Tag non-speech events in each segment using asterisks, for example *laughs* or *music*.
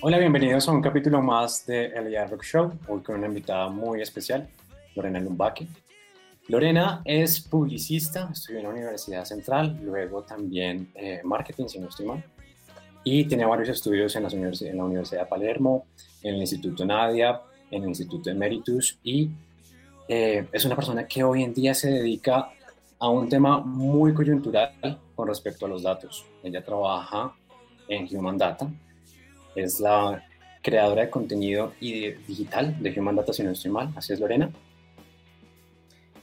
Hola, bienvenidos a un capítulo más de El Rock Show, hoy con una invitada muy especial, Lorena Lumbaque. Lorena es publicista, estudió en la Universidad Central, luego también eh, marketing, si no estoy mal, y tiene varios estudios en, las univers en la Universidad de Palermo, en el Instituto Nadia, en el Instituto Emeritus, y eh, es una persona que hoy en día se dedica a un tema muy coyuntural con respecto a los datos. Ella trabaja en Human Data, es la creadora de contenido y digital de Human Data, si no estoy mal, así es Lorena.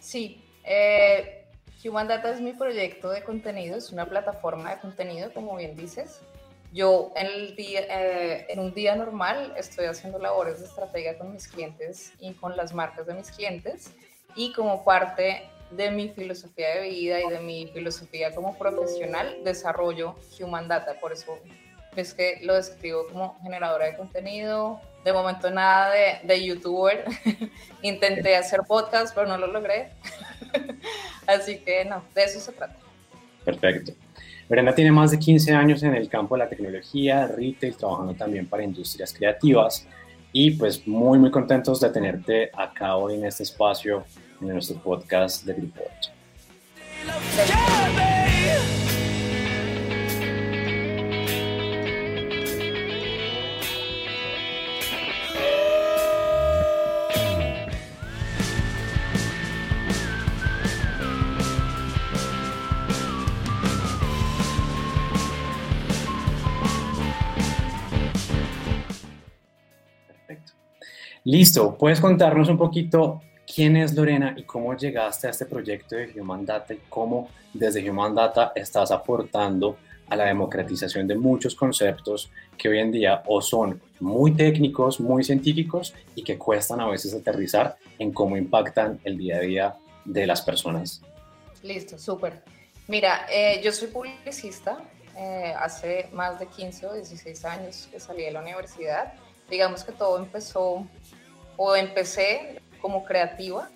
Sí, eh, Human Data es mi proyecto de contenido, es una plataforma de contenido, como bien dices. Yo en, el día, eh, en un día normal estoy haciendo labores de estrategia con mis clientes y con las marcas de mis clientes y como parte de mi filosofía de vida y de mi filosofía como profesional desarrollo Human Data, por eso es que lo describo como generadora de contenido, de momento nada de, de youtuber. *laughs* Intenté hacer podcast, pero no lo logré. *laughs* Así que no, de eso se trata. Perfecto. Brenda tiene más de 15 años en el campo de la tecnología, retail, trabajando también para industrias creativas y pues muy muy contentos de tenerte acá hoy en este espacio en nuestro podcast de Grupo 8. Listo, ¿puedes contarnos un poquito quién es Lorena y cómo llegaste a este proyecto de Human y cómo desde Human Data estás aportando a la democratización de muchos conceptos que hoy en día o son muy técnicos, muy científicos y que cuestan a veces aterrizar en cómo impactan el día a día de las personas? Listo, súper. Mira, eh, yo soy publicista, eh, hace más de 15 o 16 años que salí de la universidad. Digamos que todo empezó o empecé como creativa,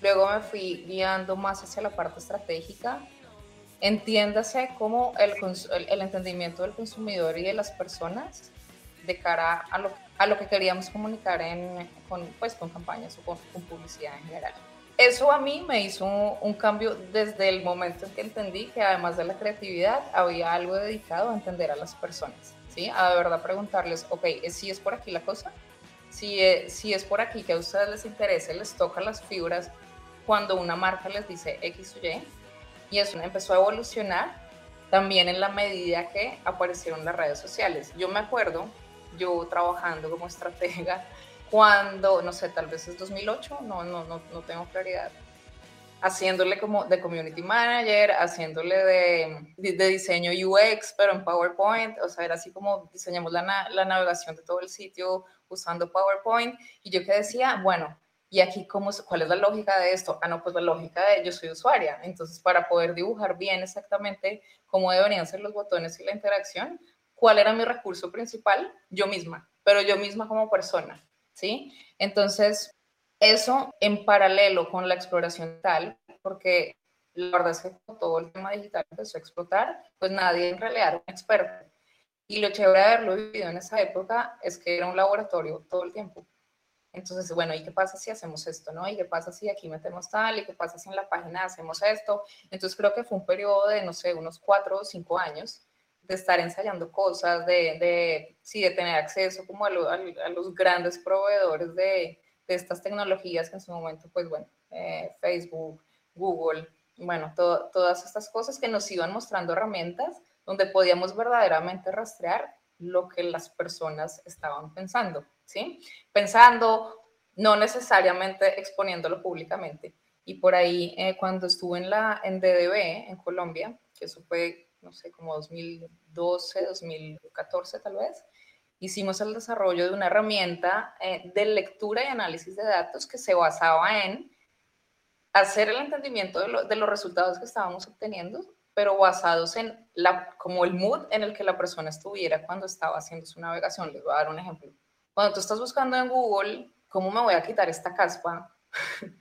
luego me fui guiando más hacia la parte estratégica. Entiéndase como el, el, entendimiento del consumidor y de las personas de cara a lo, a lo que queríamos comunicar en, con, pues, con campañas o con, publicidad en general. Eso a mí me hizo un, un, cambio desde el momento en que entendí que además de la creatividad había algo dedicado a entender a las personas, ¿sí? A de verdad preguntarles, ok, ¿sí es por aquí la cosa? Si es, si es por aquí que a ustedes les interese, les toca las fibras cuando una marca les dice X o Y. Y eso empezó a evolucionar también en la medida que aparecieron las redes sociales. Yo me acuerdo, yo trabajando como *laughs* estratega, cuando, no sé, tal vez es 2008, no, no, no, no tengo claridad, haciéndole como de community manager, haciéndole de, de, diseño UX, pero en PowerPoint, o sea, era así como diseñamos la, la navegación de todo el sitio usando PowerPoint y yo que decía, bueno, ¿y aquí cómo, cuál es la lógica de esto? Ah, no, pues la lógica de yo soy usuaria, entonces para poder dibujar bien exactamente cómo deberían ser los botones y la interacción, ¿cuál era mi recurso principal? Yo misma, pero yo misma como persona, ¿sí? Entonces, eso en paralelo con la exploración tal, porque la verdad es que todo el tema digital empezó a explotar, pues nadie en realidad era un experto. Y lo chévere de haberlo vivido en esa época es que era un laboratorio todo el tiempo. Entonces, bueno, ¿y qué pasa si hacemos esto, no? ¿Y qué pasa si aquí metemos tal? ¿Y qué pasa si en la página hacemos esto? Entonces, creo que fue un periodo de, no sé, unos cuatro o cinco años de estar ensayando cosas, de, de sí, de tener acceso como a, a, los grandes proveedores de, de, estas tecnologías que en su momento, pues bueno, eh, Facebook, Google, bueno, todas estas cosas que nos iban mostrando herramientas donde podíamos verdaderamente rastrear lo que las personas estaban pensando, ¿sí? Pensando, no necesariamente exponiéndolo públicamente. Y por ahí, eh, cuando estuve en, la, en DDB, en Colombia, que eso fue, no sé, como 2012, 2014 tal vez, hicimos el desarrollo de una herramienta eh, de lectura y análisis de datos que se basaba en hacer el entendimiento de, los resultados que estábamos obteniendo pero basados en la, como el mood en el que la persona estuviera cuando estaba haciendo su navegación. Les voy a dar un ejemplo. Cuando tú estás buscando en Google ¿cómo me voy a quitar esta caspa? *laughs*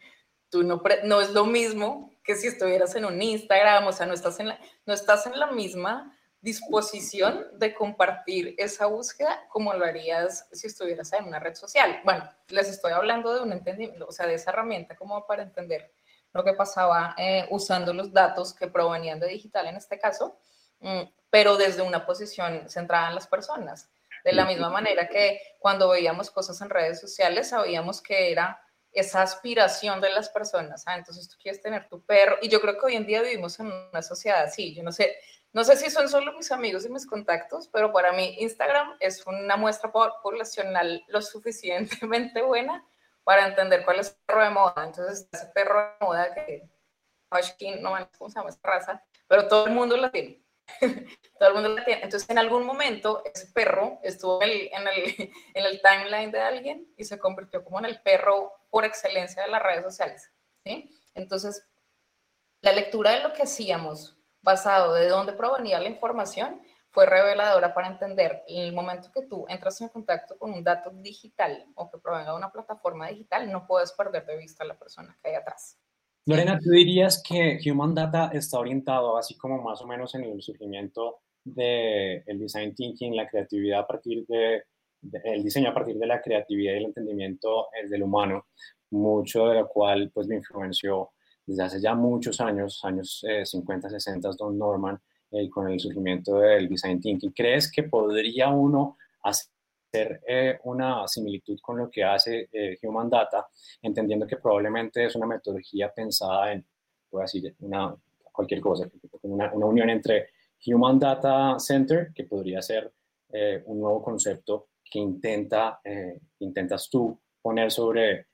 Tú no, no es lo mismo que si estuvieras en un Instagram, o sea, no estás en no estás en la misma disposición de compartir esa búsqueda como lo harías si estuvieras en una red social. Bueno, les estoy hablando de un entendimiento, o sea, de esa herramienta como para entender lo que pasaba eh, usando los datos que provenían de digital en este caso, mm, pero desde una posición centrada en las personas. De la misma manera que cuando veíamos cosas en redes sociales, sabíamos que era esa aspiración de las personas. Ah, entonces tú quieres tener tu perro. Y yo creo que hoy en día vivimos en una sociedad así. Yo no sé, no sé si son solo mis amigos y mis contactos, pero para mí Instagram es una muestra poblacional lo suficientemente buena para entender cuál es el perro de moda. Entonces, ese perro de moda que no sé cómo se llama esa raza, pero todo el mundo la tiene. *laughs* todo el mundo la tiene. Entonces, en algún momento, ese perro estuvo *laughs* en el timeline de alguien y se convirtió como en el perro por excelencia de las redes sociales. ¿sí? Entonces, la lectura de lo que hacíamos, basado de dónde provenía la información, fue reveladora para entender en el momento que tú entras en contacto con un dato digital o que provenga de una plataforma digital, no puedes perder de vista a la persona que hay atrás. Lorena, ¿tú dirías que Human Data está orientado, así como más o menos en el surgimiento del el design thinking, la creatividad a partir de, el diseño a partir de la creatividad y el entendimiento eh, del humano, mucho de lo cual pues me influenció desde hace ya muchos años, años 50, eh, 60, Don Norman, eh, con el surgimiento del design thinking. ¿Crees que podría uno hacer eh, una similitud con lo que hace eh, Human Data, entendiendo que probablemente es una metodología pensada en, puedo decir, una, cualquier cosa, una, una unión entre Human Data Center, que podría ser un nuevo concepto que intenta, intentas tú poner sobre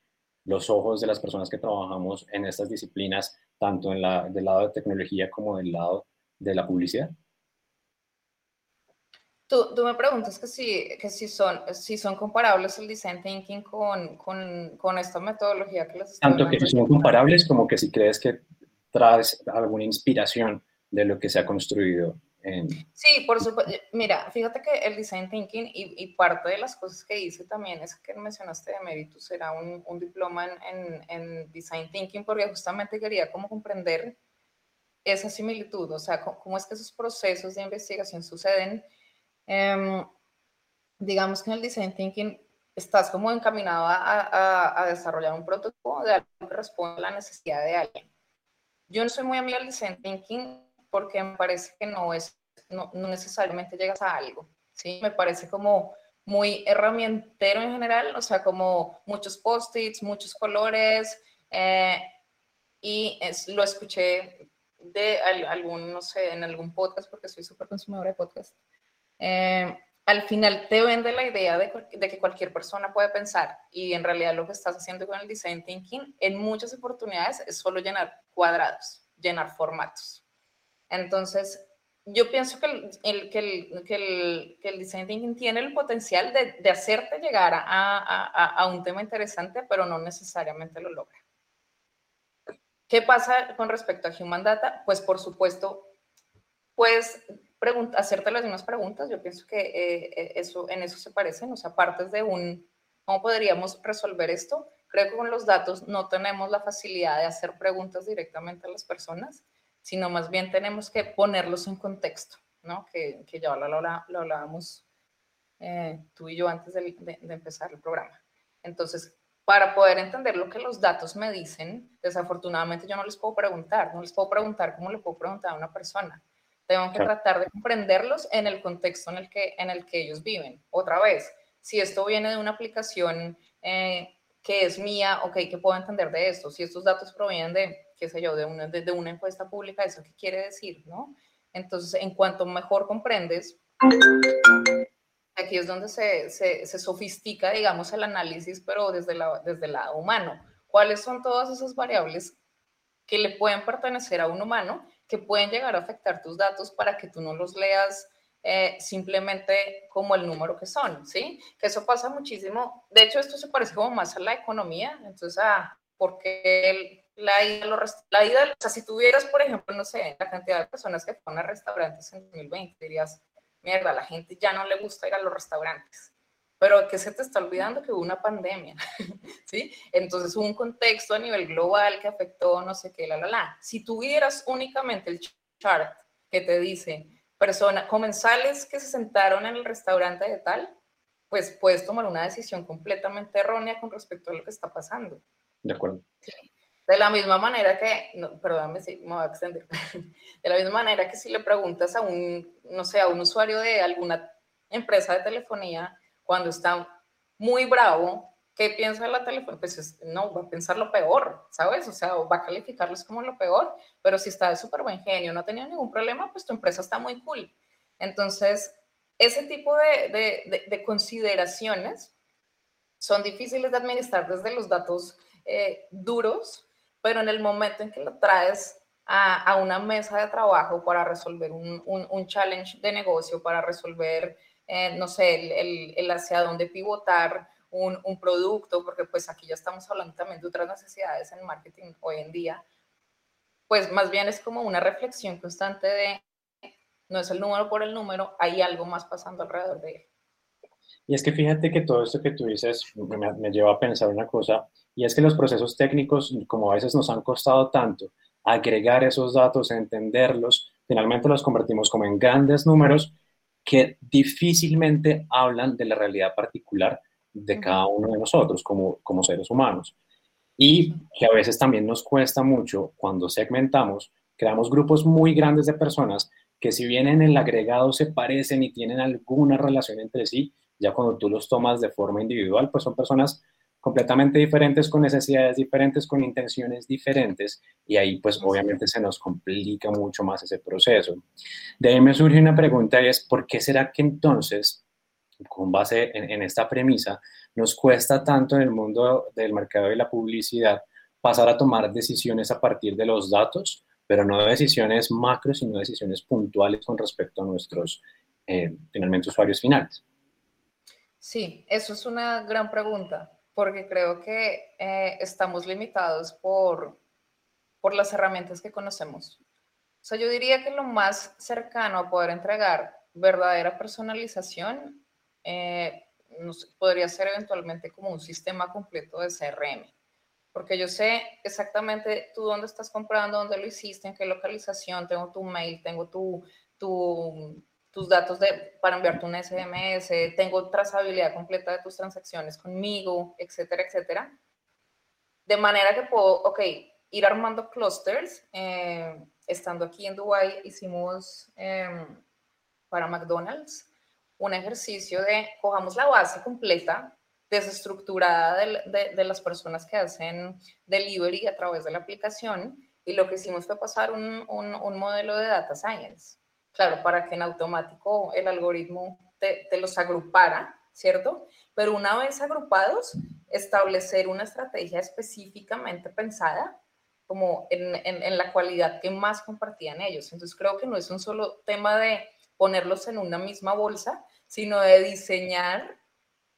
los ojos de las personas que trabajamos en estas disciplinas, tanto en la, del lado de tecnología como del lado de la publicidad. Tú, tú, me preguntas que si, que si, son, si son comparables el design thinking con, con, con esta metodología que les Tanto que son comparables como que si crees que traes alguna inspiración de lo que se ha construido. En... Sí, por supuesto. Mira, fíjate que el design thinking y, y, parte de las cosas que hice también es que mencionaste de Meritus, era un, un diploma en, en, design thinking porque justamente quería como comprender esa similitud, o sea, cómo es que esos procesos de investigación suceden. Em, digamos que en el design thinking estás como encaminado a, a, desarrollar un prototipo de algo que responde a la necesidad de alguien. Yo no soy muy amiga del design thinking porque me parece que no es, no, no necesariamente llegas a algo, ¿sí? Me parece como muy herramientero en general, o sea, como muchos post-its, muchos colores, eh, y es, lo escuché de algún, no sé, en algún podcast, porque soy súper consumidora de podcast, eh, al final te vende la idea de, de, que cualquier persona puede pensar y en realidad lo que estás haciendo con el design thinking en muchas oportunidades es solo llenar cuadrados, llenar formatos. Entonces, yo pienso que el, que el, que el, que el design thinking tiene el potencial de, de hacerte llegar a, a, un tema interesante, pero no necesariamente lo logra. ¿Qué pasa con respecto a Human Data? Pues por supuesto, puedes hacerte las mismas preguntas. Yo pienso que eh, eh, eso, en eso se parecen, o sea, partes de un, ¿cómo podríamos resolver esto? Creo que con los datos no tenemos la facilidad de hacer preguntas directamente a las personas, sino más bien tenemos que ponerlos en contexto, ¿no? Que, que ya lo, lo, lo hablábamos eh, tú y yo antes de, de empezar el programa. Entonces, para poder entender lo que los datos me dicen, desafortunadamente yo no les puedo preguntar, no les puedo preguntar como le puedo preguntar a una persona. Tengo que tratar de comprenderlos en el contexto en el que, en el que ellos viven. Otra vez, si esto viene de una aplicación eh, que es mía, ok, ¿qué puedo entender de esto? Si estos datos provienen de, qué sé yo, de una, de, una encuesta pública, ¿eso qué quiere decir? ¿no? Entonces, en cuanto mejor comprendes, aquí es donde se, se, se, sofistica, digamos, el análisis, pero desde, la, desde el lado humano. ¿Cuáles son todas esas variables que le pueden pertenecer a un humano, que pueden llegar a afectar tus datos para que tú no los leas eh, simplemente como el número que son, ¿sí? Que eso pasa muchísimo. De hecho, esto se parece como más a la economía. Entonces, ah, porque el, la ida, la ida, o sea, si tuvieras, por ejemplo, no sé, la cantidad de personas que fueron a restaurantes en 2020, dirías, mierda, la gente ya no le gusta ir a los restaurantes. pero que se te está olvidando que hubo una pandemia, *laughs* ¿sí? Entonces hubo un contexto a nivel global que afectó no sé qué, la, la, la. Si tuvieras únicamente el chart que te dice persona, comensales que se sentaron en el restaurante de tal, pues puedes tomar una decisión completamente errónea con respecto a lo que está pasando. De acuerdo. De la misma manera que, no, perdóname si me voy a extender, *laughs* de la misma manera que si le preguntas a un, no sé, a un usuario de alguna empresa de telefonía cuando está muy bravo, ¿qué piensa de la telefonía? Pues no, va a pensar lo peor, ¿sabes? O sea, va a calificarles como lo peor, pero si está de súper buen genio, no tenido ningún problema, pues tu empresa está muy cool. Entonces, ese tipo de, consideraciones son difíciles de administrar desde los datos eh, duros, pero en el momento en que lo traes a, una mesa de trabajo para resolver un, challenge de negocio, para resolver, eh, no sé, el, el, hacia dónde pivotar un, un, producto, porque pues aquí ya estamos hablando también de otras necesidades en marketing hoy en día, pues más bien es como una reflexión constante de no es el número por el número, hay algo más pasando alrededor de él. Y es que fíjate que todo esto que tú dices me, lleva a pensar una cosa, y es que los procesos técnicos, como a veces nos han costado tanto, agregar esos datos, entenderlos, finalmente los convertimos como en grandes números que difícilmente hablan de la realidad particular de cada uno de nosotros como, como seres humanos. Y que a veces también nos cuesta mucho cuando segmentamos, creamos grupos muy grandes de personas que si bien en el agregado se parecen y tienen alguna relación entre sí, ya cuando tú los tomas de forma individual, pues son personas completamente diferentes, con necesidades diferentes, con intenciones diferentes, y ahí pues obviamente se nos complica mucho más ese proceso. De ahí me surge una pregunta y es, ¿por qué será que entonces, con base en, en esta premisa, nos cuesta tanto en el mundo del mercado y la publicidad pasar a tomar decisiones a partir de los datos pero no decisiones macro, sino decisiones puntuales con respecto a nuestros, eh, finalmente, usuarios finales. Sí, eso es una gran pregunta, porque creo que eh, estamos limitados por, por las herramientas que conocemos. O sea, yo diría que lo más cercano a poder entregar verdadera personalización eh, podría ser eventualmente como un sistema completo de CRM porque yo sé exactamente tú dónde estás comprando, dónde lo hiciste, en qué localización, tengo tu mail, tengo tu, tu, tus datos de, para enviarte un SMS, tengo trazabilidad completa de tus transacciones conmigo, etcétera, etcétera. De manera que puedo, ok, ir armando clusters. Eh, estando aquí en Dubai hicimos em, para McDonald's un ejercicio de cojamos la base completa desestructurada de, de, las personas que hacen delivery a través de la aplicación y lo que hicimos fue pasar un, un, modelo de data science, claro, para que en automático el algoritmo te, te, los agrupara, ¿cierto? Pero una vez agrupados, establecer una estrategia específicamente pensada como en, en, la cualidad que más compartían ellos. Entonces creo que no es un solo tema de ponerlos en una misma bolsa, sino de diseñar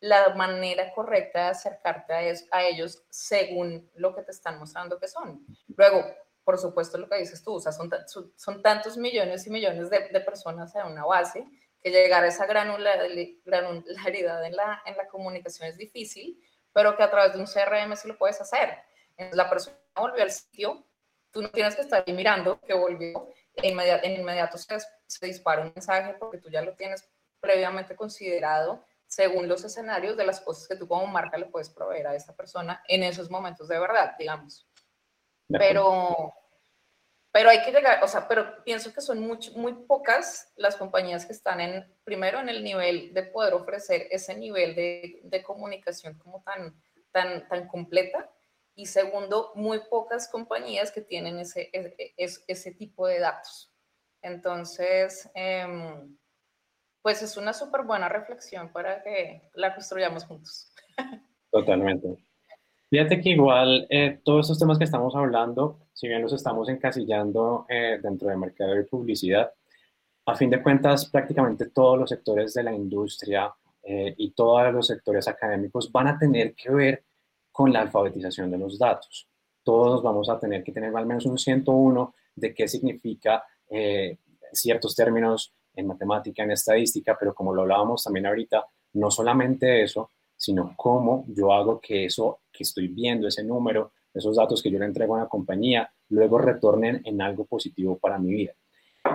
la manera correcta de acercarte a, ellos según lo que te están mostrando que son. Luego, por supuesto, lo que dices tú, o sea, son, son tantos millones y millones de, personas en una base que llegar a esa granularidad en la, en la comunicación es difícil, pero que a través de un CRM sí lo puedes hacer. Entonces, la persona volvió al sitio, tú no tienes que estar ahí mirando que volvió, e inmediato, en inmediato se, se dispara un mensaje porque tú ya lo tienes previamente considerado según los escenarios de las cosas que tú como marca le puedes proveer a esta persona en esos momentos de verdad, digamos. Pero, pero hay que llegar, o sea, pero pienso que son muy, muy pocas las compañías que están en, primero, en el nivel de poder ofrecer ese nivel de, de comunicación como tan, tan, tan completa. Y segundo, muy pocas compañías que tienen ese, ese, ese tipo de datos. Entonces, eh, pues es una súper buena reflexión para que la construyamos juntos. *laughs* Totalmente. Fíjate que igual eh, todos estos temas que estamos hablando, si bien los estamos encasillando eh, dentro del mercado de publicidad, a fin de cuentas prácticamente todos los sectores de la industria eh, y todos los sectores académicos van a tener que ver con la alfabetización de los datos. Todos vamos a tener que tener al menos un 101 de qué significa ciertos términos en matemática, en estadística, pero como lo hablábamos también ahorita, no solamente eso, sino cómo yo hago que eso que estoy viendo, ese número, esos datos que yo le entrego a una compañía, luego retornen en algo positivo para mi vida.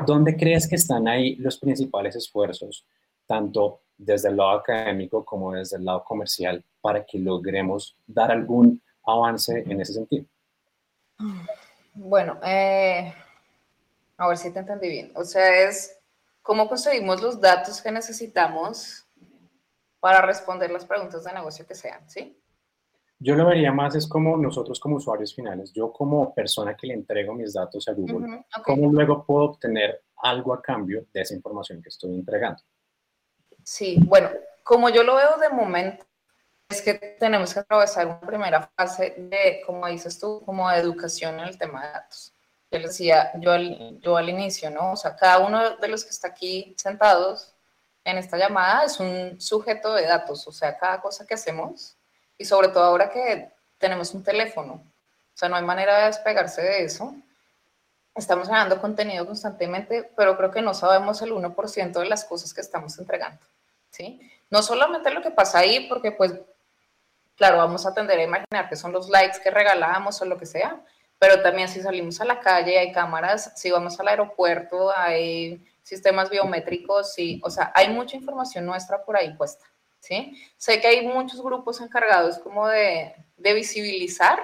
¿Dónde crees que están ahí los principales esfuerzos, tanto desde el lado académico como desde el lado comercial, para que logremos dar algún avance en ese sentido? Bueno, eh, a ver si te entendí bien. O sea, es cómo conseguimos los datos que necesitamos para responder las preguntas de negocio que sean, ¿sí? Yo lo vería más es como nosotros como usuarios finales, yo como persona que le entrego mis datos a Google, ¿cómo luego puedo obtener algo a cambio de esa información que estoy entregando? Sí, bueno, como yo lo veo de momento, es que tenemos que atravesar una primera fase de, como dices tú, como de educación en el tema de datos. Yo decía yo al, yo al inicio, ¿no? O sea, cada uno de los que está aquí sentados en esta llamada es un sujeto de datos, o sea, cada cosa que hacemos y sobre todo ahora que tenemos un teléfono, o sea, no hay manera de despegarse de eso. Estamos generando contenido constantemente, pero creo que no sabemos el 1% de las cosas que estamos entregando, ¿sí? No solamente lo que pasa ahí, porque pues, claro, vamos a tender a imaginar que son los likes que regalamos o lo que sea, pero también si salimos a la calle hay cámaras, si vamos al aeropuerto hay sistemas biométricos, sí, o sea, hay mucha información nuestra por ahí puesta. ¿sí? Sé que hay muchos grupos encargados como de, visibilizar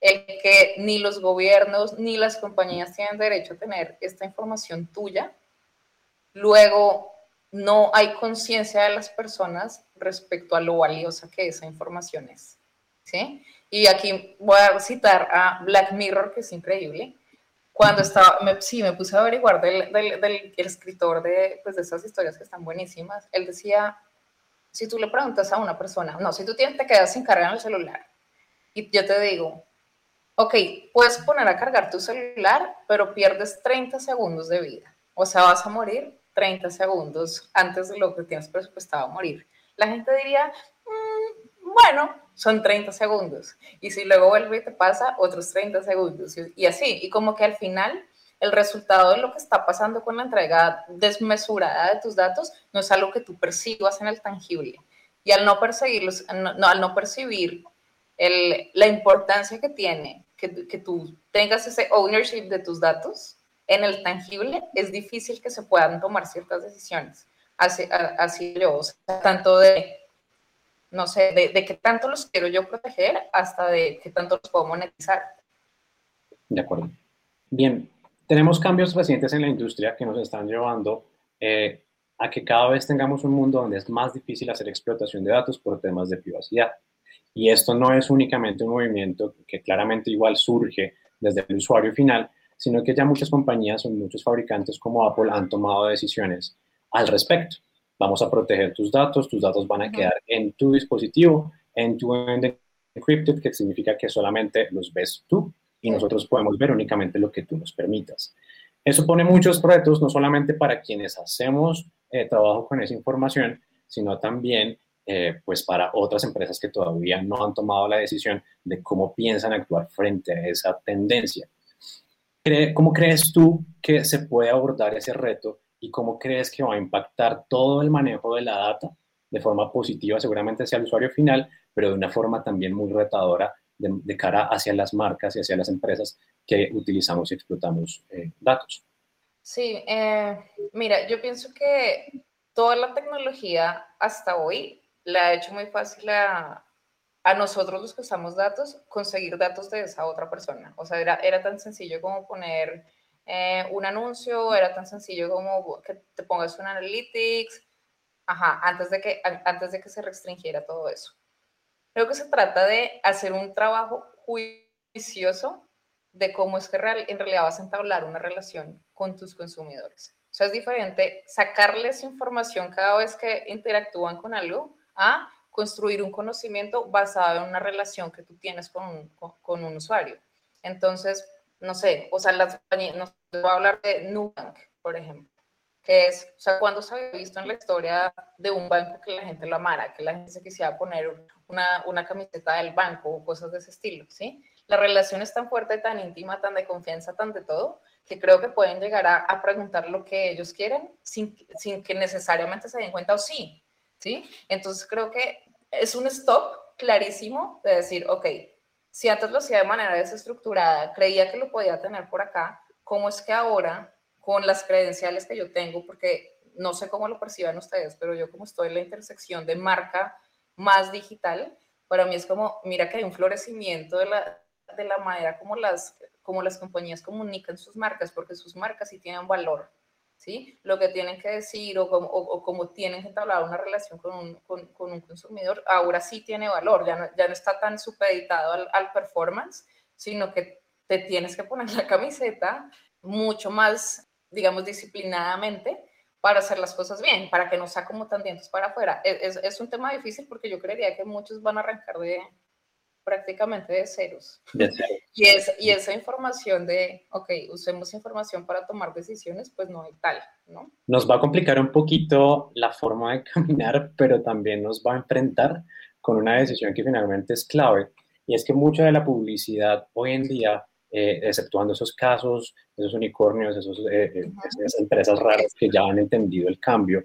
el que ni los gobiernos ni las compañías tienen derecho a tener esta información tuya. Luego, no hay conciencia de las personas respecto a lo valiosa que esa información es. ¿sí? Y aquí voy a citar a Black Mirror, que es increíble. Cuando estaba, sí, me puse a averiguar del, del, escritor de, pues, de esas historias que están buenísimas. Él decía, si tú le preguntas a una persona, no, si tú tienes, te quedas sin carga en el celular y yo te digo, ok, puedes poner a cargar tu celular, pero pierdes 30 segundos de vida. O sea, vas a morir 30 segundos antes de lo que tienes presupuestado morir. La gente diría, mm, bueno, son 30 segundos. Y si luego vuelve y te pasa, otros 30 segundos. y así. Y como que al final el resultado de lo que está pasando con la entrega desmesurada de tus datos no es algo que tú percibas en el tangible. Y al no perseguirlos, al no percibir el, la importancia que tiene que, que, tú tengas ese ownership de tus datos en el tangible, es difícil que se puedan tomar ciertas decisiones. Así, así yo, tanto de, no sé, de, qué tanto los quiero yo proteger hasta de qué tanto los puedo monetizar. De acuerdo. Bien, tenemos cambios recientes en la industria que nos están llevando eh, a que cada vez tengamos un mundo donde es más difícil hacer explotación de datos por temas de privacidad. Y esto no es únicamente un movimiento que claramente igual surge desde el usuario final, sino que ya muchas compañías o muchos fabricantes como Apple han tomado decisiones al respecto. Vamos a proteger tus datos, tus datos van a quedar en tu dispositivo, en tu end encrypted, que significa que solamente los ves tú y nosotros podemos ver únicamente lo que tú nos permitas. Eso pone muchos retos, no solamente para quienes hacemos eh, trabajo con esa información, sino también eh, pues para otras empresas que todavía no han tomado la decisión de cómo piensan actuar frente a esa tendencia. ¿Cómo crees tú que se puede abordar ese reto y cómo crees que va a impactar todo el manejo de la data de forma positiva, seguramente hacia el usuario final, pero de una forma también muy retadora de, cara hacia las marcas y hacia las empresas que utilizamos y explotamos eh, datos. Sí, eh, mira, yo pienso que toda la tecnología hasta hoy la ha hecho muy fácil a, a nosotros los que usamos datos conseguir datos de esa otra persona. O sea, era, era tan sencillo como poner eh, un anuncio, era tan sencillo como que te pongas un analytics, ajá, antes de que, antes de que se restringiera todo eso. Creo que se trata de hacer un trabajo juicioso de cómo es que en realidad vas a entablar una relación con tus consumidores. O sea, es diferente sacarles información cada vez que interactúan con algo a construir un conocimiento basado en una relación que tú tienes con con, un usuario. Entonces, no sé, o sea, las, no voy a hablar de Nubank, por ejemplo que es, o sea, cuando se había visto en la historia de un banco que la gente lo amara, que la gente se quisiera poner una, una camiseta del banco o cosas de ese estilo, ¿sí? La relación es tan fuerte, tan íntima, tan de confianza, tan de todo, que creo que pueden llegar a, a preguntar lo que ellos quieren sin, sin, que necesariamente se den cuenta, o sí, ¿sí? Entonces creo que es un stop clarísimo de decir, ok, si antes lo hacía de manera desestructurada, creía que lo podía tener por acá, ¿cómo es que ahora, con las credenciales que yo tengo, porque no sé cómo lo perciban ustedes, pero yo como estoy en la intersección de marca más digital, para mí es como, mira que hay un florecimiento de la, de la manera como las, como las compañías comunican sus marcas, porque sus marcas sí tienen valor, ¿sí? Lo que tienen que decir o como, o, como tienen que entablar una relación con un, con, con un, consumidor, ahora sí tiene valor, ya no, está tan supeditado al, performance, sino que te tienes que poner la camiseta mucho más, digamos, disciplinadamente para hacer las cosas bien, para que no sea como tan dientes para afuera. Es, es, un tema difícil porque yo creería que muchos van a arrancar de, prácticamente de ceros. Y, es, y esa información de, ok, usemos información para tomar decisiones, pues no hay tal, ¿no? Nos va a complicar un poquito la forma de *laughs* caminar, pero también nos va a enfrentar con una decisión que finalmente es clave, y es que mucha de la publicidad hoy en día, eh, exceptuando esos casos, esos unicornios, esos, eh, eh, esas empresas raras que ya han entendido el cambio,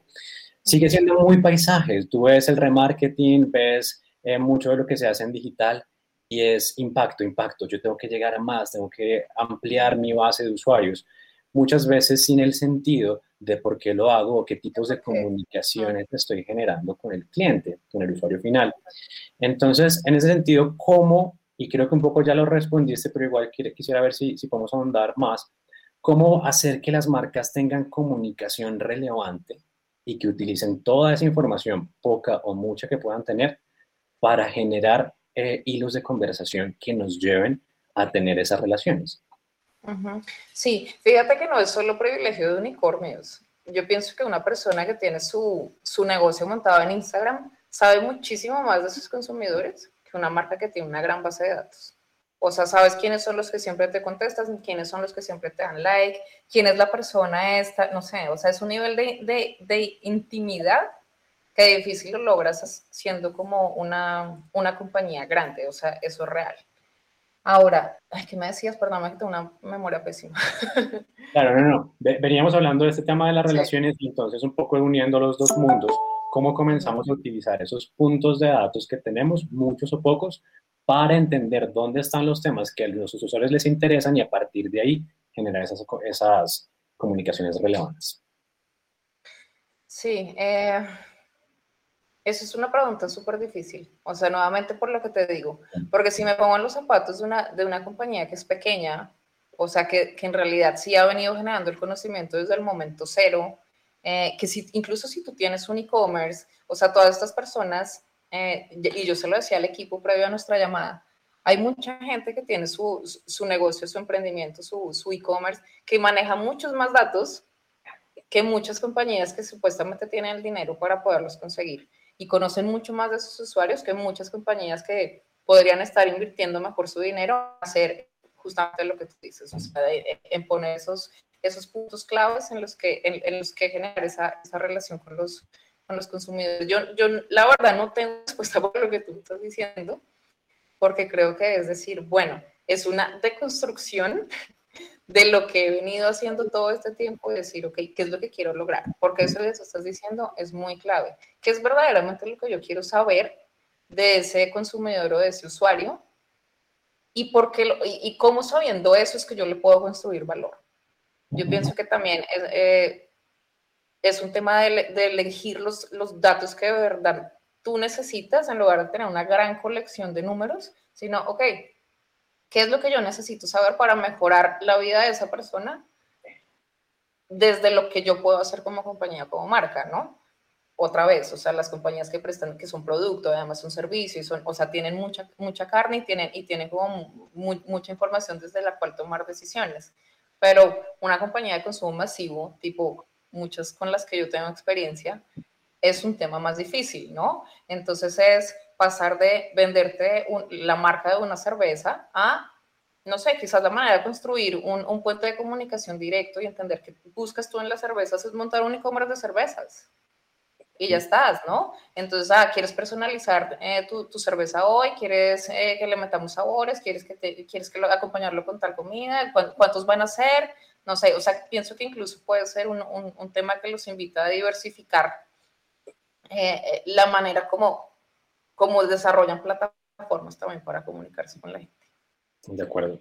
sigue siendo muy paisajes. Tú ves el remarketing, ves mucho de lo que se hace en digital, y es impacto, impacto. Yo tengo que llegar a más, tengo que ampliar mi base de usuarios, muchas veces sin el sentido de por qué lo hago o qué tipos de comunicaciones estoy generando con el cliente, con el usuario final. Entonces, en ese sentido, ¿cómo, y creo que un poco ya lo respondiste, pero igual quisiera ver si, si podemos ahondar más, cómo hacer que las marcas tengan comunicación relevante y que utilicen toda esa información, poca o mucha que puedan tener, para generar eh, hilos de conversación que nos lleven a tener esas relaciones. Sí, fíjate que no es solo privilegio de unicornios. Yo pienso que una persona que tiene su, su negocio montado en Instagram sabe muchísimo más de sus consumidores que una marca que tiene una gran base de datos. O sea, sabes quiénes son los que siempre te contestan, quiénes son los que siempre te dan like, quién es la persona esta, no sé, o sea, es un nivel de, de, de intimidad que difícil lo logras siendo como una, una compañía grande, o sea, eso es real. Ahora, ¿qué me decías? Perdóname que tengo una memoria pésima. *laughs* Claro, no, no. Veníamos hablando de este tema de las relaciones y entonces un poco uniendo los dos mundos, cómo comenzamos a utilizar esos puntos de datos que tenemos, muchos o pocos, para entender dónde están los temas que a los usuarios les interesan y a partir de ahí generar esas, esas comunicaciones relevantes. Sí, eh, eso es una pregunta súper difícil. O sea, nuevamente por lo que te digo, porque si me pongo en los zapatos de una, de una compañía que es pequeña, o sea, que, que en realidad sí ha venido generando el conocimiento desde el momento cero, eh, que si, incluso si tú tienes un e-commerce, o sea, todas estas personas, eh, y yo se lo decía al equipo previo a nuestra llamada, hay mucha gente que tiene su, su negocio, su emprendimiento, su, su e-commerce, que maneja muchos más datos que muchas compañías que supuestamente tienen el dinero para poderlos conseguir y conocen mucho más de sus usuarios que muchas compañías que podrían estar invirtiendo mejor su dinero hacer justamente lo que tú dices, o sea, en poner esos, esos puntos claves en los que, en, los que generar esa, esa, relación con los, con los consumidores. Yo, yo, la verdad, no tengo *laughs* respuesta por lo que tú estás diciendo, porque creo que es decir, bueno, es una deconstrucción de lo que he venido haciendo todo este tiempo y decir, ok, ¿qué es lo que quiero lograr? Porque eso que estás diciendo es muy clave. ¿Qué es verdaderamente lo que yo quiero saber de ese consumidor o de ese usuario? ¿Y, por qué y, cómo sabiendo eso es que yo le puedo construir valor? Yo pienso que también es, eh, es un tema de, de, elegir los, los datos que de verdad tú necesitas en lugar de tener una gran colección de números, sino, ok, ¿Qué es lo que yo necesito saber para mejorar la vida de esa persona? Desde lo que yo puedo hacer como compañía, como marca, ¿no? Otra vez, o sea, las compañías que prestan, que son producto, además son servicio, y son, o sea, tienen mucha, mucha carne y tienen, y tienen como mucha información desde la cual tomar decisiones. Pero una compañía de consumo masivo, tipo muchas con las que yo tengo experiencia, es un tema más difícil, ¿no? Entonces es pasar de venderte la marca de una cerveza a, no sé, quizás la manera de construir un, un, puente de comunicación directo y entender que buscas tú en las cervezas es montar un e-commerce de cervezas. Y ya estás, ¿no? Entonces, ah, quieres personalizar eh, tu, tu, cerveza hoy, quieres eh, que le metamos sabores, quieres que, te, quieres que lo, acompañarlo con tal comida, ¿cuántos van a ser? No sé, o sea, pienso que incluso puede ser un, un, un tema que los invita a diversificar eh, la manera como, como desarrollan plataformas también para comunicarse con la gente. De acuerdo.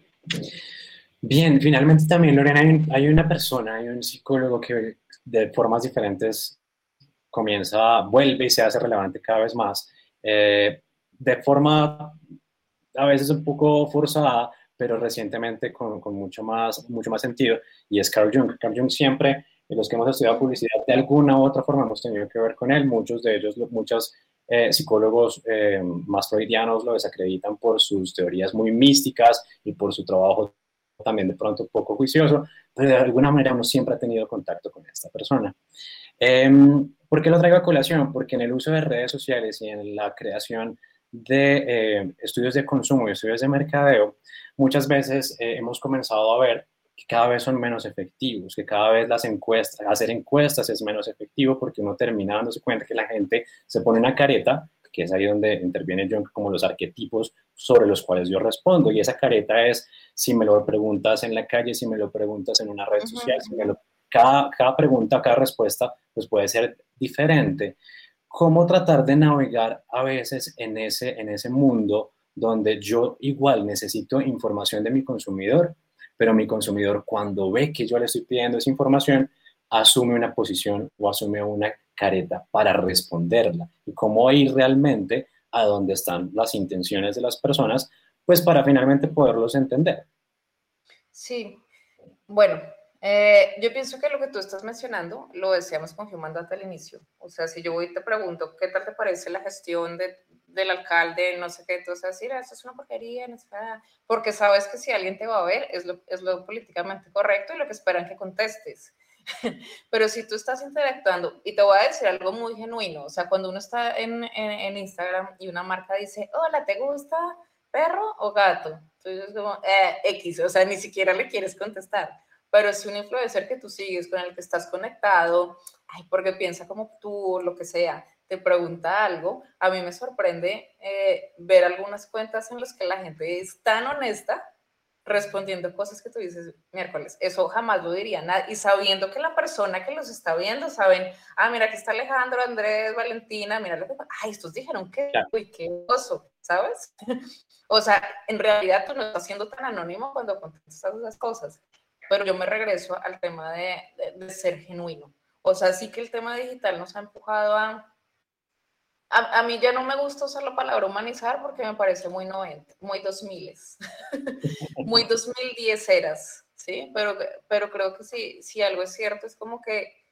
Bien, finalmente también, Lorena, hay, una persona, hay un psicólogo que de formas diferentes comienza, vuelve y se hace relevante cada vez más, eh, de forma a veces un poco forzada, pero recientemente con, con, mucho, más, mucho más sentido, y es Carl Jung. Carl Jung siempre, los que hemos estudiado publicidad, de alguna u otra forma hemos tenido que ver con él, muchos de ellos, muchos eh, psicólogos eh, más freudianos lo desacreditan por sus teorías muy místicas y por su trabajo también de pronto poco juicioso, pero de alguna manera uno siempre ha tenido contacto con esta persona. Em, ¿Por qué lo traigo a colación? Porque en el uso de redes sociales y en la creación de eh, estudios de consumo y estudios de mercadeo, muchas veces eh, hemos comenzado a ver que cada vez son menos efectivos, que cada vez las encuestas, hacer encuestas es menos efectivo porque uno termina dándose cuenta que la gente se pone una careta que es ahí donde interviene John, como los arquetipos sobre los cuales yo respondo. Y esa careta es, si me lo preguntas en la calle, si me lo preguntas en una red social, cada, cada pregunta, cada respuesta, pues puede ser diferente. ¿Cómo tratar de navegar a veces en ese, en ese mundo donde yo igual necesito información de mi consumidor, pero mi consumidor cuando ve que yo le estoy pidiendo esa información, asume una posición o asume una careta para responderla y cómo ir realmente a dónde están las intenciones de las personas, pues para finalmente poderlos entender. Sí, bueno, eh, yo pienso que lo que tú estás mencionando lo decíamos con Human Data al inicio. O sea, si yo voy y te pregunto, ¿qué tal te parece la gestión de, del alcalde? No sé qué, a decir, ah, eso es una porquería, no sé porque sabes que si alguien te va a ver, es lo, es lo políticamente correcto y lo que esperan que contestes. *laughs* Pero si tú estás interactuando, y te voy a decir algo muy genuino, o sea, cuando uno está en, en, Instagram y una marca dice, hola, ¿te gusta perro o gato? Entonces como, eh, X, o sea, ni siquiera le quieres contestar. Pero es un influencer que tú sigues, con el que estás conectado, ay, porque piensa como tú, lo que sea, te pregunta algo, a mí me sorprende eh, ver algunas cuentas en las que la gente es tan honesta respondiendo cosas que tú dices miércoles. Eso jamás lo diría nadie. Y sabiendo que la persona que los está viendo saben, ah, mira, aquí está Alejandro, Andrés, Valentina, mira lo que Ay, estos dijeron que, uy, qué oso, ¿sabes? *laughs* o sea, en realidad tú no estás siendo tan anónimo cuando contestas esas cosas. Pero yo me regreso al tema de, de ser genuino. O sea, sí que el tema digital nos ha empujado a a, mí ya no me gusta usar la palabra humanizar porque me parece muy 90, muy 2000, *laughs* muy 2010 eras, ¿sí? Pero, pero creo que sí, si algo es cierto es como que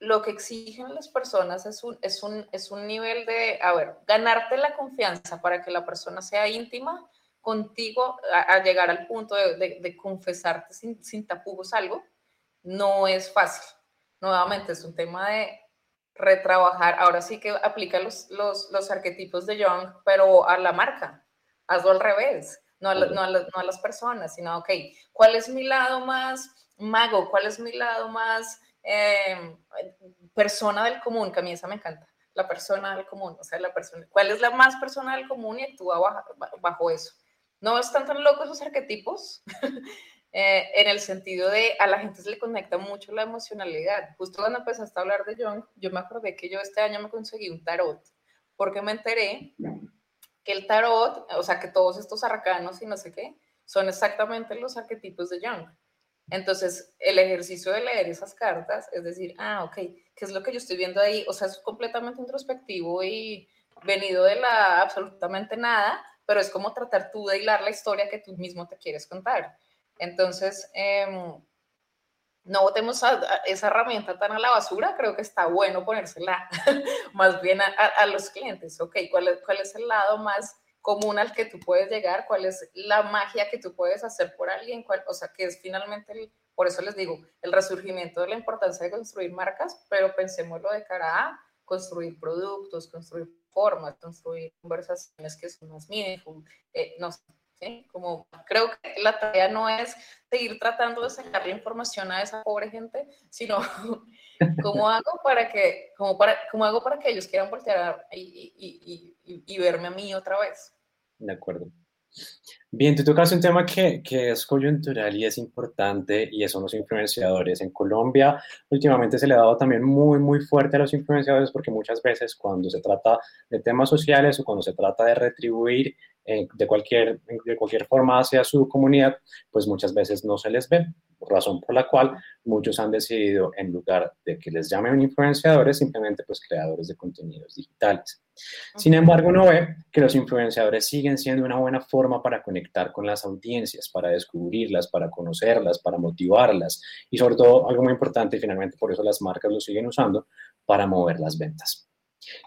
lo que exigen las personas es un, es un, es un nivel de, a ver, ganarte la confianza para que la persona sea íntima contigo, a, llegar al punto de, de, confesarte sin, sin tapujos algo, no es fácil. Nuevamente es un tema de retrabajar, ahora sí que aplica los, los, los arquetipos de Young, pero a la marca, hazlo al revés, no a, no, a las personas, sino, ok, ¿cuál es mi lado más mago? ¿Cuál es mi lado más em, persona del común? Que a mí esa me encanta, la persona del común, o sea, la persona, ¿cuál es la más persona del común y actúa bajo, bajo eso? No están tan locos esos arquetipos, *laughs* Eh, en el sentido de a la gente se le conecta mucho la emocionalidad. Justo cuando empezaste a hablar de Jung, yo me acordé que yo este año me conseguí un tarot, porque me enteré que el tarot, o sea, que todos estos arcanos y no sé qué, son exactamente los arquetipos de Jung. Entonces, el ejercicio de leer esas cartas es decir, ah, ok, ¿qué es lo que yo estoy viendo ahí? O sea, es completamente introspectivo y venido de la absolutamente nada, pero es como tratar tú de hilar la historia que tú mismo te quieres contar. Entonces, em, no botemos esa herramienta tan a la basura, creo que está bueno ponérsela *laughs* más bien a, los clientes. Ok, ¿cuál es, ¿cuál es el lado más común al que tú puedes llegar? ¿Cuál es la magia que tú puedes hacer por alguien? ¿Cuál, o sea, que es finalmente, por eso les digo, el resurgimiento de la importancia de construir marcas, pero pensémoslo de cara a construir productos, construir formas, construir conversaciones que son más meaningful, eh, no sé, como creo que la tarea no es seguir tratando de sacar la información a esa pobre gente, sino *laughs* cómo hago para que, cómo para, cómo hago para que ellos quieran voltear y, y, y, y, verme a mí otra vez. De acuerdo. Bien, tú tocas un tema que, que, es coyuntural y es importante y son los influenciadores. En Colombia últimamente se le ha dado también muy, muy fuerte a los influenciadores porque muchas veces cuando se trata de temas sociales o cuando se trata de retribuir eh, de, cualquier, de cualquier forma hacia su comunidad, pues muchas veces no se les ve, razón por la cual muchos han decidido en lugar de que les llamen influenciadores, simplemente pues creadores de contenidos digitales. Sin embargo, uno ve que los influenciadores siguen siendo una buena forma para conectar con las audiencias, para descubrirlas, para conocerlas, para motivarlas y sobre todo, algo muy importante, y finalmente por eso las marcas lo siguen usando, para mover las ventas.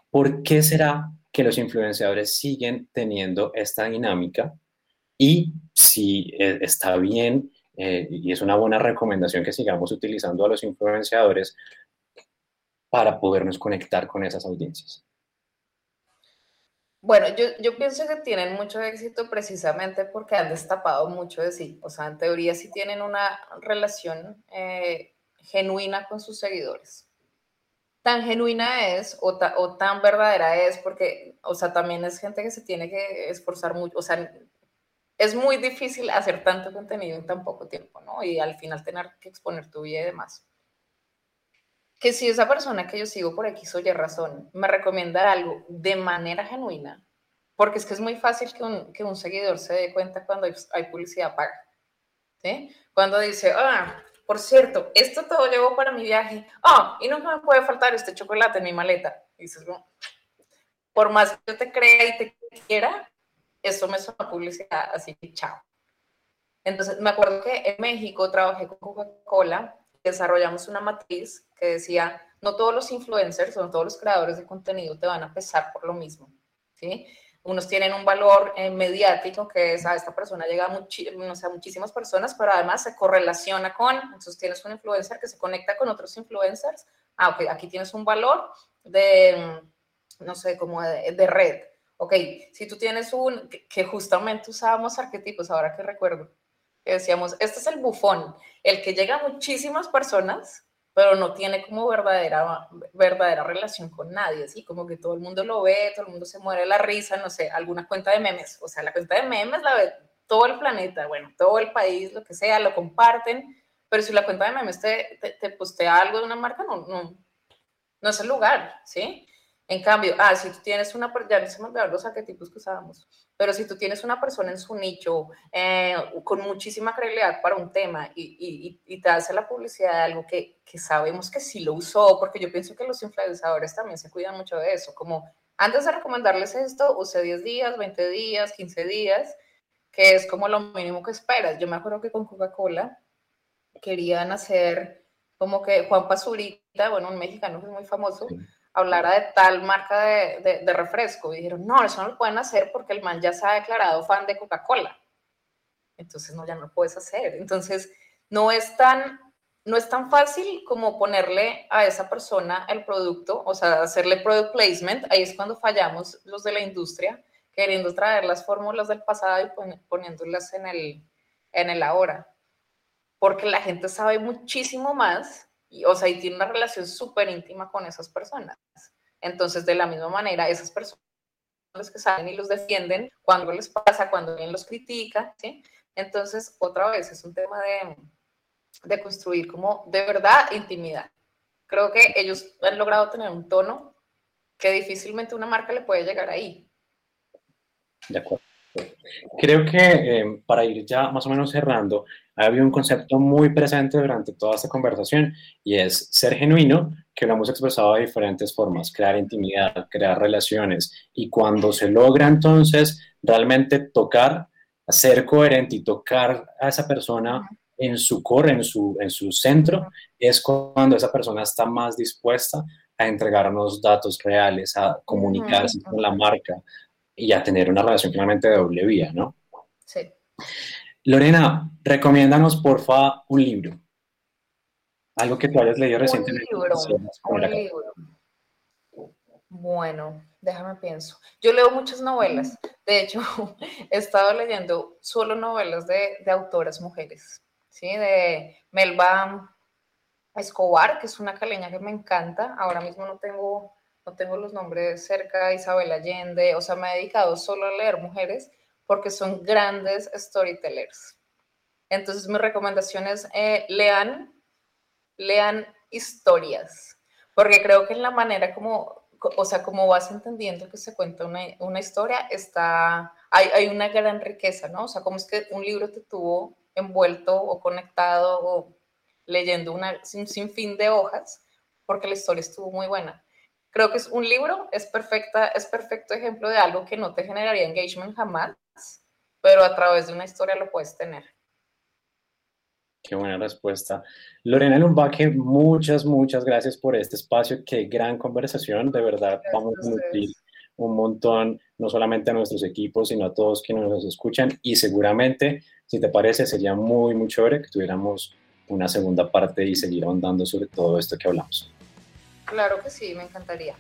¿Por qué será que los influenciadores siguen teniendo esta dinámica? Y si eh, está bien eh, y es una buena recomendación que sigamos utilizando a los influenciadores para podernos conectar con esas audiencias. Bueno, yo, pienso que tienen mucho éxito precisamente porque han destapado mucho de sí. O sea, en teoría sí tienen una relación eh, genuina con sus seguidores. Tan genuina es o, o, tan verdadera es porque, o sea, también es gente que se tiene que esforzar mucho. O sea, es muy difícil hacer tanto contenido en tan poco tiempo, ¿no? Y al final tener que exponer tu vida y demás que si esa persona que yo sigo por X o Y razón me recomienda algo de manera genuina, porque es que es muy fácil que un, que un seguidor se dé cuenta cuando hay, publicidad paga. ¿sí? Cuando dice, ah, por cierto, esto todo llevo para mi viaje. Ah, y no me puede faltar este chocolate en mi maleta. Y dices, por más que yo te crea y te quiera, eso me suena publicidad, así chao. Entonces, me acuerdo que en México trabajé con Coca-Cola desarrollamos una matriz que decía, no todos los influencers, no todos los creadores de contenido te van a pesar por lo mismo, ¿sí? Unos tienen un valor eh, mediático, que es a esta persona llega a, muchísimas personas, pero además se correlaciona con, entonces tienes un influencer que se conecta con otros influencers, ah, ok, aquí tienes un valor de, no sé, como de, de red. Ok, si tú tienes un, que justamente usábamos arquetipos, ahora que recuerdo, que decíamos, este es el bufón, el que llega a muchísimas personas, pero no tiene como verdadera, verdadera relación con nadie, así como que todo el mundo lo ve, todo el mundo se muere la risa, no sé, alguna cuenta de memes, o sea, la cuenta de memes la ve todo el planeta, bueno, todo el país, lo que sea, lo comparten, pero si la cuenta de memes te, te, postea algo de una marca, no, no, no es el lugar, ¿sí? En cambio, ah, si tú tienes una, ya no se me olvidaron los arquetipos que usábamos, pero si tú tienes una persona en su nicho eh, con muchísima credibilidad para un tema y, y, y, te hace la publicidad de algo que, que, sabemos que sí lo usó, porque yo pienso que los influenciadores también se cuidan mucho de eso, como antes de recomendarles esto, use 10 días, 20 días, 15 días, que es como lo mínimo que esperas. Yo me acuerdo que con Coca-Cola querían hacer como que Juan Pazurita, bueno, un mexicano que es muy famoso, hablara de tal marca de, refresco. Y dijeron, no, eso no lo pueden hacer porque el man ya se ha declarado fan de Coca-Cola. Entonces, no, ya no lo puedes hacer. Entonces, no es tan, no es tan fácil como ponerle a esa persona el producto, o sea, hacerle product placement. Ahí es cuando fallamos los de la industria, queriendo traer las fórmulas del pasado y poniéndolas en el, en el ahora. Porque la gente sabe muchísimo más y, o sea, y tiene una relación súper íntima con esas personas. Entonces, de la misma manera, esas personas que salen y los defienden, cuando les pasa, cuando alguien los critica, ¿sí? Entonces, otra vez, es un tema de, de construir como de verdad intimidad. Creo que ellos han logrado tener un tono que difícilmente una marca le puede llegar ahí. De acuerdo. Creo que eh, para ir ya más o menos cerrando, ha habido un concepto muy presente durante toda esta conversación y es ser genuino, que lo hemos expresado de diferentes formas, crear intimidad, crear relaciones y cuando se logra entonces realmente tocar, ser coherente y tocar a esa persona en su core, en su, en su centro, es cuando esa persona está más dispuesta a entregarnos datos reales, a comunicarse con la marca y a tener una relación finalmente de doble vía, ¿no? Sí. Lorena, recomiéndanos porfa un libro. Algo que tú hayas leído recientemente. Un libro. Bueno, déjame pienso. Yo leo muchas novelas. De hecho, *laughs* he estado leyendo solo novelas de, de autoras mujeres. ¿sí? De Melba Escobar, que es una caleña que me encanta. Ahora mismo no tengo, no tengo los nombres cerca. Isabel Allende. O sea, me he dedicado solo a leer mujeres porque son grandes storytellers. Entonces mi recomendación es eh, lean, lean historias, porque creo que en la manera como, o sea, como vas entendiendo que se cuenta una, una historia, está, hay, hay, una gran riqueza, ¿no? O sea, como es que un libro te tuvo envuelto o conectado o leyendo una, un sinfín de hojas, porque la historia estuvo muy buena. Creo que es un libro, es, perfecta, es perfecto ejemplo de algo que no te generaría engagement jamás, pero a través de una historia lo puedes tener. Qué buena respuesta. Lorena Lumbaque, muchas, muchas gracias por este espacio. Qué gran conversación. De verdad, vamos a nutrir un montón, no solamente a nuestros equipos, sino a todos quienes nos escuchan. Y seguramente, si te parece, sería muy, muy chévere que tuviéramos una segunda parte y seguir ahondando sobre todo esto que hablamos. Claro que sí, me encantaría.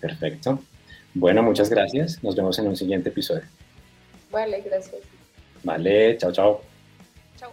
Perfecto. Bueno, muchas gracias. Nos vemos en un siguiente episodio. Vale, gracias. Vale, chao, chao. Chao.